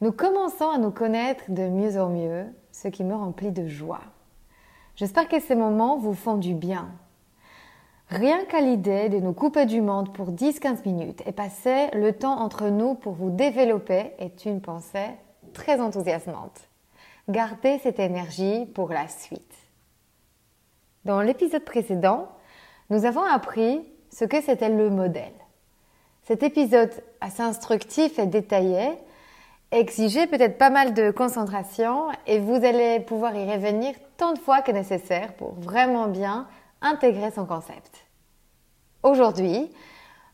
Nous commençons à nous connaître de mieux en mieux, ce qui me remplit de joie. J'espère que ces moments vous font du bien, Rien qu'à l'idée de nous couper du monde pour 10-15 minutes et passer le temps entre nous pour vous développer est une pensée très enthousiasmante. Gardez cette énergie pour la suite. Dans l'épisode précédent, nous avons appris ce que c'était le modèle. Cet épisode assez instructif et détaillé exigeait peut-être pas mal de concentration et vous allez pouvoir y revenir tant de fois que nécessaire pour vraiment bien intégrer son concept. Aujourd'hui,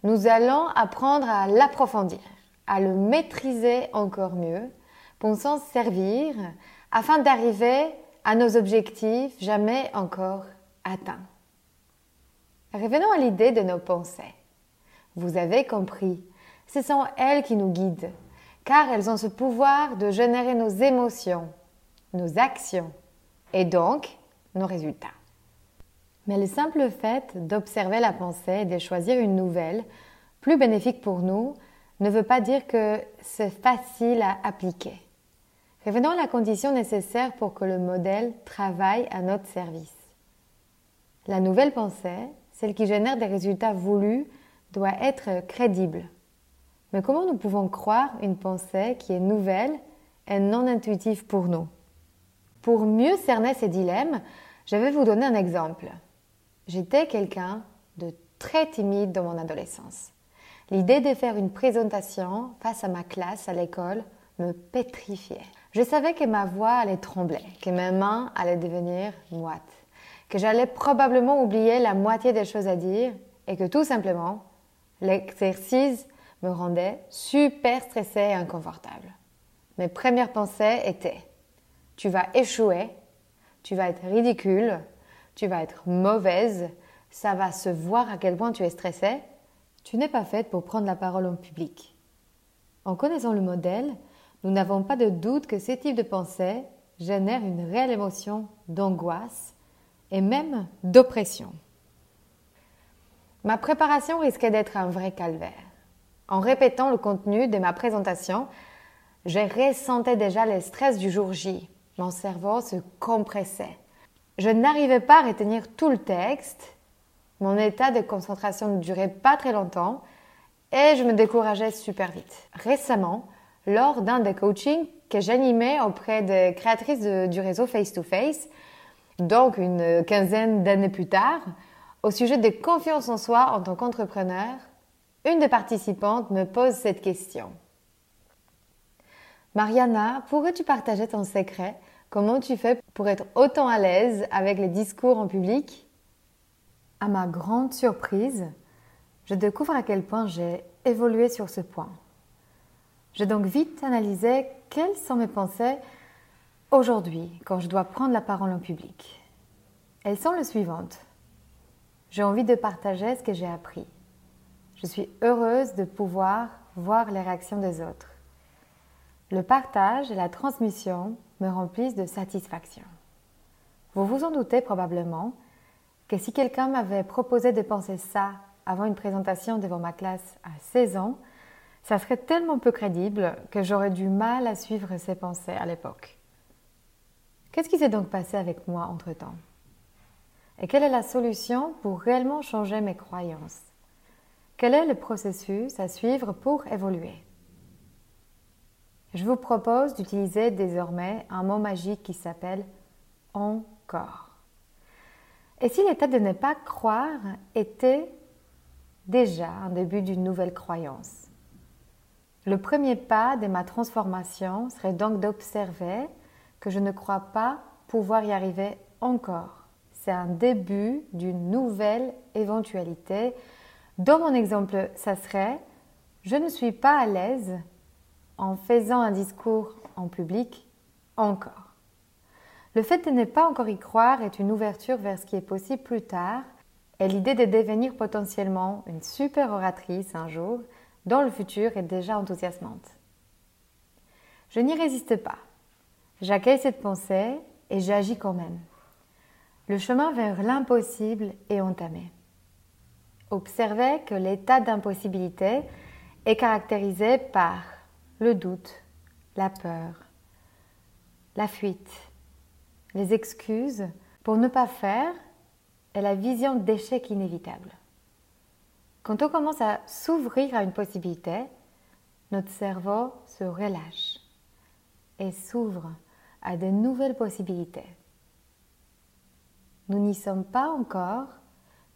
nous allons apprendre à l'approfondir, à le maîtriser encore mieux pour s'en servir afin d'arriver à nos objectifs jamais encore atteints. Revenons à l'idée de nos pensées. Vous avez compris, ce sont elles qui nous guident, car elles ont ce pouvoir de générer nos émotions, nos actions et donc nos résultats. Mais le simple fait d'observer la pensée et de choisir une nouvelle, plus bénéfique pour nous, ne veut pas dire que c'est facile à appliquer. Revenons à la condition nécessaire pour que le modèle travaille à notre service. La nouvelle pensée, celle qui génère des résultats voulus, doit être crédible. Mais comment nous pouvons croire une pensée qui est nouvelle et non intuitive pour nous? Pour mieux cerner ces dilemmes, je vais vous donner un exemple. J'étais quelqu'un de très timide dans mon adolescence. L'idée de faire une présentation face à ma classe à l'école me pétrifiait. Je savais que ma voix allait trembler, que mes mains allaient devenir moites, que j'allais probablement oublier la moitié des choses à dire et que tout simplement, l'exercice me rendait super stressée et inconfortable. Mes premières pensées étaient Tu vas échouer, tu vas être ridicule, tu vas être mauvaise, ça va se voir à quel point tu es stressée, tu n'es pas faite pour prendre la parole en public. En connaissant le modèle, nous n'avons pas de doute que ces types de pensées génèrent une réelle émotion d'angoisse et même d'oppression. Ma préparation risquait d'être un vrai calvaire. En répétant le contenu de ma présentation, je ressentais déjà le stress du jour J. Mon cerveau se compressait. Je n'arrivais pas à retenir tout le texte. Mon état de concentration ne durait pas très longtemps et je me décourageais super vite. Récemment, lors d'un des coachings que j'animais auprès des créatrices du réseau Face to Face, donc une quinzaine d'années plus tard, au sujet de confiance en soi en tant qu'entrepreneur, une des participantes me pose cette question. Mariana, pourrais-tu partager ton secret? Comment tu fais pour être autant à l'aise avec les discours en public? À ma grande surprise, je découvre à quel point j'ai évolué sur ce point. J'ai donc vite analysé quelles sont mes pensées aujourd'hui quand je dois prendre la parole en public. Elles sont les suivantes. J'ai envie de partager ce que j'ai appris. Je suis heureuse de pouvoir voir les réactions des autres. Le partage et la transmission me remplissent de satisfaction. Vous vous en doutez probablement que si quelqu'un m'avait proposé de penser ça avant une présentation devant ma classe à 16 ans, ça serait tellement peu crédible que j'aurais du mal à suivre ses pensées à l'époque. Qu'est-ce qui s'est donc passé avec moi entre-temps? Et quelle est la solution pour réellement changer mes croyances? Quel est le processus à suivre pour évoluer? Je vous propose d'utiliser désormais un mot magique qui s'appelle encore. Et si l'état de ne pas croire était déjà un début d'une nouvelle croyance? Le premier pas de ma transformation serait donc d'observer que je ne crois pas pouvoir y arriver encore. C'est un début d'une nouvelle éventualité. Dans mon exemple, ça serait je ne suis pas à l'aise en faisant un discours en public encore. Le fait de ne pas encore y croire est une ouverture vers ce qui est possible plus tard et l'idée de devenir potentiellement une super oratrice un jour dans le futur est déjà enthousiasmante. Je n'y résiste pas. J'accueille cette pensée et j'agis quand même. Le chemin vers l'impossible est entamé. Observez que l'état d'impossibilité est caractérisé par le doute, la peur, la fuite, les excuses pour ne pas faire et la vision d'échec inévitable. Quand on commence à s'ouvrir à une possibilité, notre cerveau se relâche et s'ouvre à de nouvelles possibilités. Nous n'y sommes pas encore,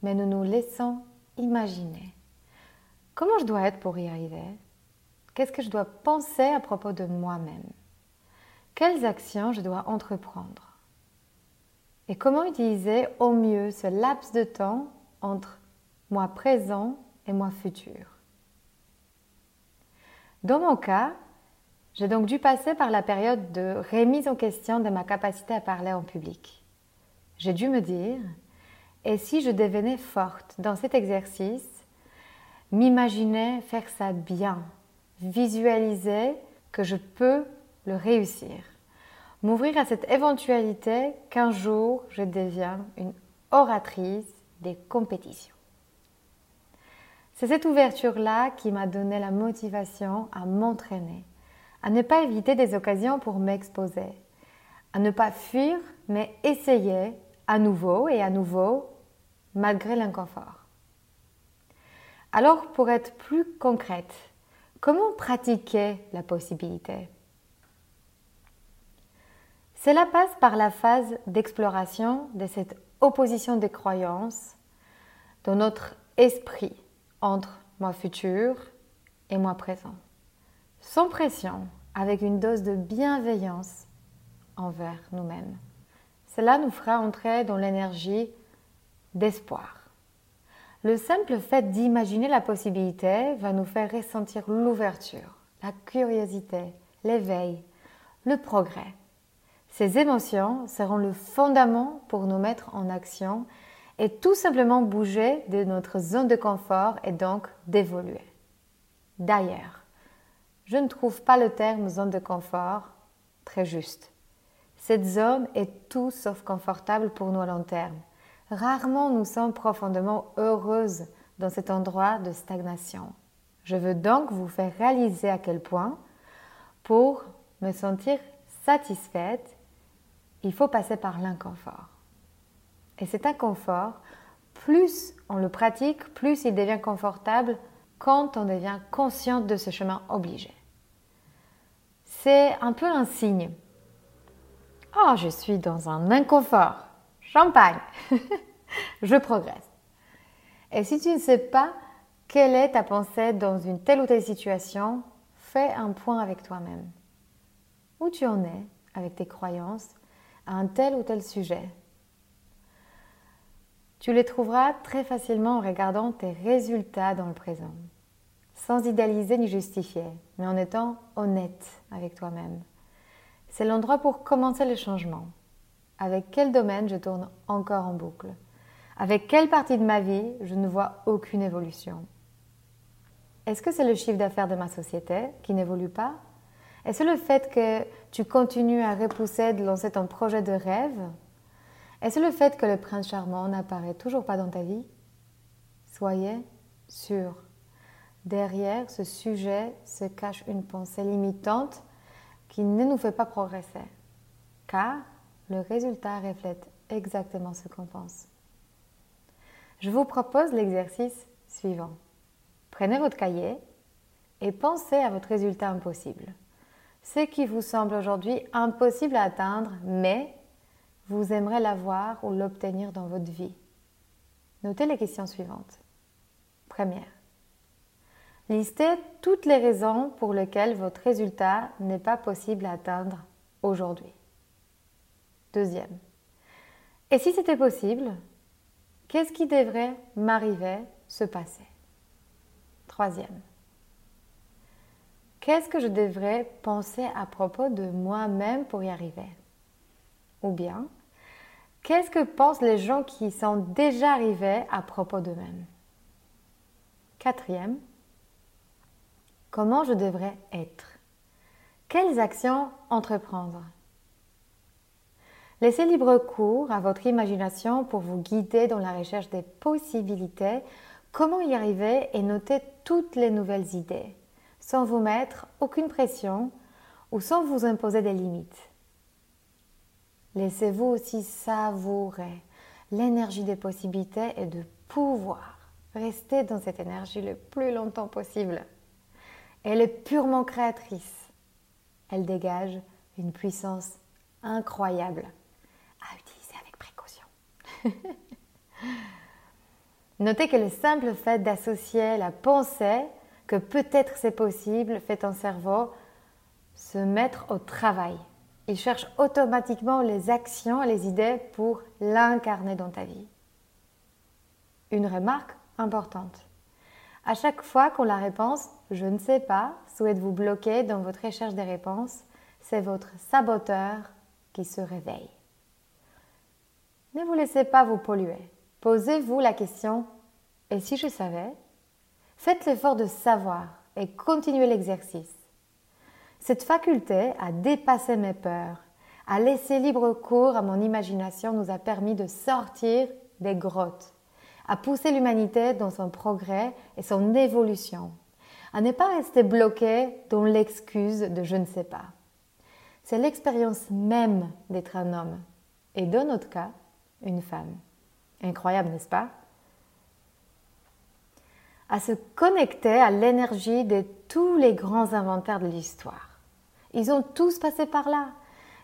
mais nous nous laissons imaginer. Comment je dois être pour y arriver? Qu'est-ce que je dois penser à propos de moi-même? Quelles actions je dois entreprendre? Et comment utiliser au mieux ce laps de temps entre moi présent et moi futur? Dans mon cas, j'ai donc dû passer par la période de remise en question de ma capacité à parler en public. J'ai dû me dire, et si je devenais forte dans cet exercice, m'imaginer faire ça bien, visualiser que je peux le réussir. M'ouvrir à cette éventualité qu'un jour je deviens une oratrice des compétitions. C'est cette ouverture-là qui m'a donné la motivation à m'entraîner, à ne pas éviter des occasions pour m'exposer, à ne pas fuir, mais essayer à nouveau et à nouveau, malgré l'inconfort. Alors, pour être plus concrète, Comment pratiquer la possibilité? Cela passe par la phase d'exploration de cette opposition des croyances dans notre esprit entre moi futur et moi présent, sans pression, avec une dose de bienveillance envers nous-mêmes. Cela nous fera entrer dans l'énergie d'espoir. Le simple fait d'imaginer la possibilité va nous faire ressentir l'ouverture, la curiosité, l'éveil, le progrès. Ces émotions seront le fondament pour nous mettre en action et tout simplement bouger de notre zone de confort et donc d'évoluer. D'ailleurs, je ne trouve pas le terme zone de confort très juste. Cette zone est tout sauf confortable pour nous à long terme. Rarement nous sommes profondément heureuses dans cet endroit de stagnation. Je veux donc vous faire réaliser à quel point, pour me sentir satisfaite, il faut passer par l'inconfort. Et cet inconfort, plus on le pratique, plus il devient confortable quand on devient consciente de ce chemin obligé. C'est un peu un signe. Oh, je suis dans un inconfort champagne, je progresse. Et si tu ne sais pas quelle est ta pensée dans une telle ou telle situation, fais un point avec toi-même. Où tu en es avec tes croyances à un tel ou tel sujet? Tu les trouveras très facilement en regardant tes résultats dans le présent, sans idéaliser ni justifier, mais en étant honnête avec toi-même. C'est l'endroit pour commencer le changement. Avec quel domaine je tourne encore en boucle? Avec quelle partie de ma vie je ne vois aucune évolution? Est-ce que c'est le chiffre d'affaires de ma société qui n'évolue pas? Est-ce le fait que tu continues à repousser de lancer ton projet de rêve? Est-ce le fait que le prince charmant n'apparaît toujours pas dans ta vie? Soyez sûr. Derrière ce sujet se cache une pensée limitante qui ne nous fait pas progresser. Car le résultat reflète exactement ce qu'on pense. Je vous propose l'exercice suivant. Prenez votre cahier et pensez à votre résultat impossible. ce qui vous semble aujourd'hui impossible à atteindre, mais vous aimeriez l'avoir ou l'obtenir dans votre vie. Notez les questions suivantes. Première. Listez toutes les raisons pour lesquelles votre résultat n'est pas possible à atteindre aujourd'hui. Deuxième. Et si c'était possible, qu'est-ce qui devrait m'arriver, se passer? Troisième. Qu'est-ce que je devrais penser à propos de moi-même pour y arriver? Ou bien, qu'est-ce que pensent les gens qui sont déjà arrivés à propos d'eux-mêmes? Quatrième, comment je devrais être? Quelles actions entreprendre? Laissez libre cours à votre imagination pour vous guider dans la recherche des possibilités, comment y arriver et noter toutes les nouvelles idées, sans vous mettre aucune pression ou sans vous imposer des limites. Laissez-vous aussi savourer l'énergie des possibilités et de pouvoir rester dans cette énergie le plus longtemps possible. Elle est purement créatrice. Elle dégage une puissance incroyable à utiliser avec précaution. Notez que le simple fait d'associer la pensée que peut-être c'est possible fait ton cerveau se mettre au travail. Il cherche automatiquement les actions les idées pour l'incarner dans ta vie. Une remarque importante. À chaque fois qu'on la réponse je ne sais pas souhaite vous bloquer dans votre recherche des réponses, c'est votre saboteur qui se réveille. Ne vous laissez pas vous polluer. Posez-vous la question Et si je savais? Faites l'effort de savoir et continuez l'exercice. Cette faculté à dépasser mes peurs, à laisser libre cours à mon imagination nous a permis de sortir des grottes, à pousser l'humanité dans son progrès et son évolution, à ne pas rester bloqué dans l'excuse de je ne sais pas. C'est l'expérience même d'être un homme, et dans notre cas, une femme. Incroyable, n'est-ce pas? À se connecter à l'énergie de tous les grands inventaires de l'histoire. Ils ont tous passé par là.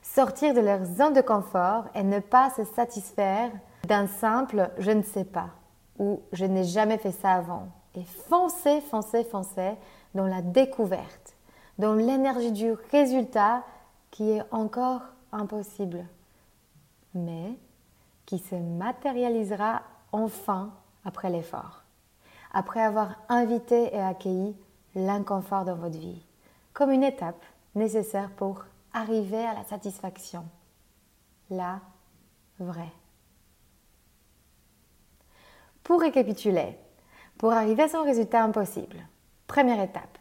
Sortir de leur zone de confort et ne pas se satisfaire d'un simple je ne sais pas ou je n'ai jamais fait ça avant. Et foncer, foncer, foncer dans la découverte, dans l'énergie du résultat qui est encore impossible. Mais qui se matérialisera enfin après l'effort, après avoir invité et accueilli l'inconfort dans votre vie, comme une étape nécessaire pour arriver à la satisfaction, la vraie. Pour récapituler, pour arriver à son résultat impossible, première étape,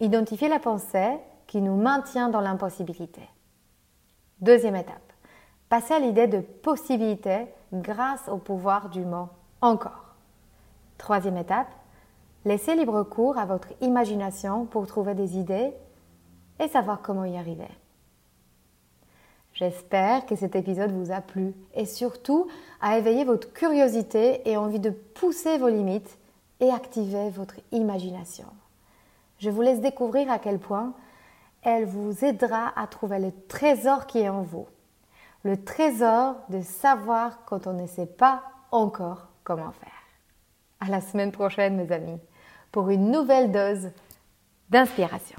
identifier la pensée qui nous maintient dans l'impossibilité. Deuxième étape, Passez à l'idée de possibilité grâce au pouvoir du mot encore. Troisième étape, laissez libre cours à votre imagination pour trouver des idées et savoir comment y arriver. J'espère que cet épisode vous a plu et surtout a éveillé votre curiosité et envie de pousser vos limites et activer votre imagination. Je vous laisse découvrir à quel point elle vous aidera à trouver le trésor qui est en vous le trésor de savoir quand on ne sait pas encore comment faire. À la semaine prochaine, mes amis, pour une nouvelle dose d'inspiration.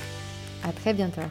À très bientôt.